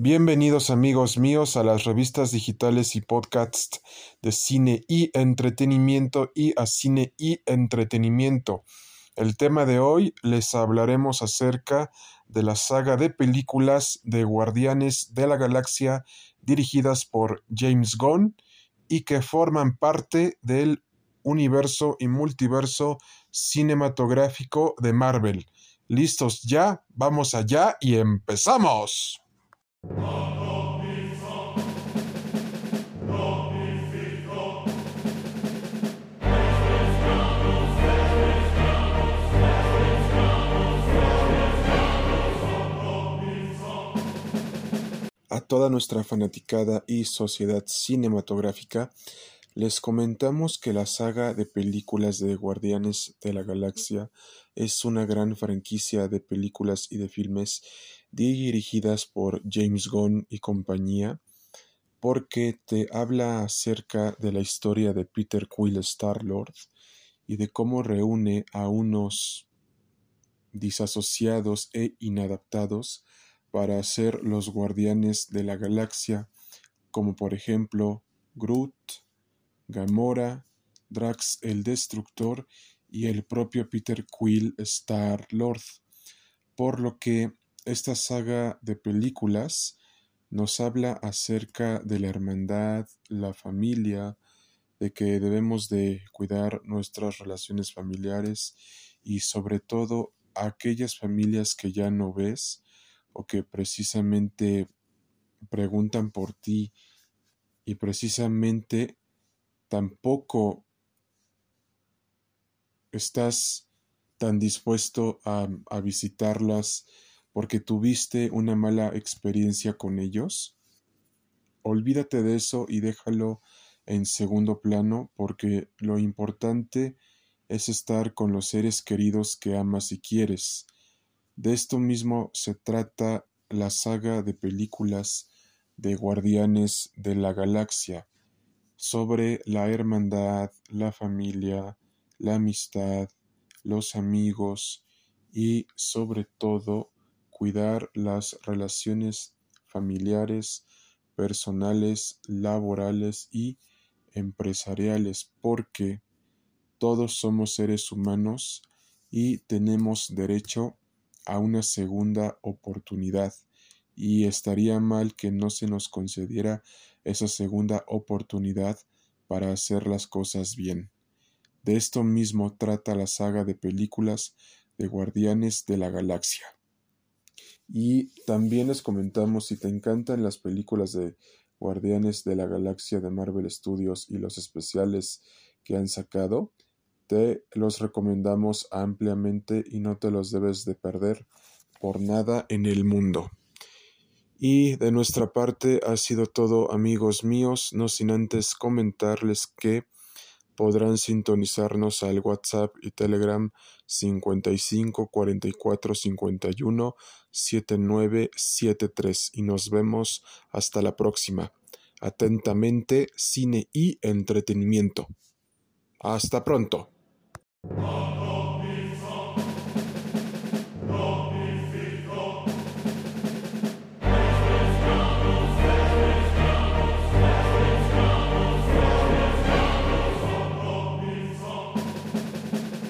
Bienvenidos amigos míos a las revistas digitales y podcasts de cine y entretenimiento y a cine y entretenimiento. El tema de hoy les hablaremos acerca de la saga de películas de Guardianes de la Galaxia dirigidas por James Gunn y que forman parte del universo y multiverso cinematográfico de Marvel. ¿Listos ya? Vamos allá y empezamos. A toda nuestra fanaticada y sociedad cinematográfica, les comentamos que la saga de películas de Guardianes de la Galaxia es una gran franquicia de películas y de filmes dirigidas por James Gunn y compañía, porque te habla acerca de la historia de Peter Quill Star-Lord y de cómo reúne a unos disasociados e inadaptados para ser los guardianes de la galaxia, como por ejemplo Groot, Gamora, Drax el Destructor y el propio Peter Quill Star Lord, por lo que esta saga de películas nos habla acerca de la hermandad, la familia, de que debemos de cuidar nuestras relaciones familiares y sobre todo aquellas familias que ya no ves o que precisamente preguntan por ti y precisamente tampoco estás tan dispuesto a, visitarlas porque tuviste una mala experiencia con ellos? Olvídate de eso y déjalo en segundo plano porque lo importante es estar con los seres queridos que amas y quieres. De esto mismo se trata la saga de películas de Guardianes de la Galaxia, sobre la hermandad, la familia, la amistad, los amigos y sobre todo cuidar las relaciones familiares, personales, laborales y empresariales, porque todos somos seres humanos y tenemos derecho a una segunda oportunidad y estaría mal que no se nos concediera esa segunda oportunidad para hacer las cosas bien. De esto mismo trata la saga de películas de Guardianes de la Galaxia. Y también les comentamos si te encantan las películas de Guardianes de la Galaxia de Marvel Studios y los especiales que han sacado, te los recomendamos ampliamente y no te los debes de perder por nada en el mundo. Y de nuestra parte ha sido todo amigos míos, no sin antes comentarles que podrán sintonizarnos al WhatsApp y Telegram 55 44 51 7973 y nos vemos hasta la próxima. Atentamente, cine y entretenimiento. Hasta pronto.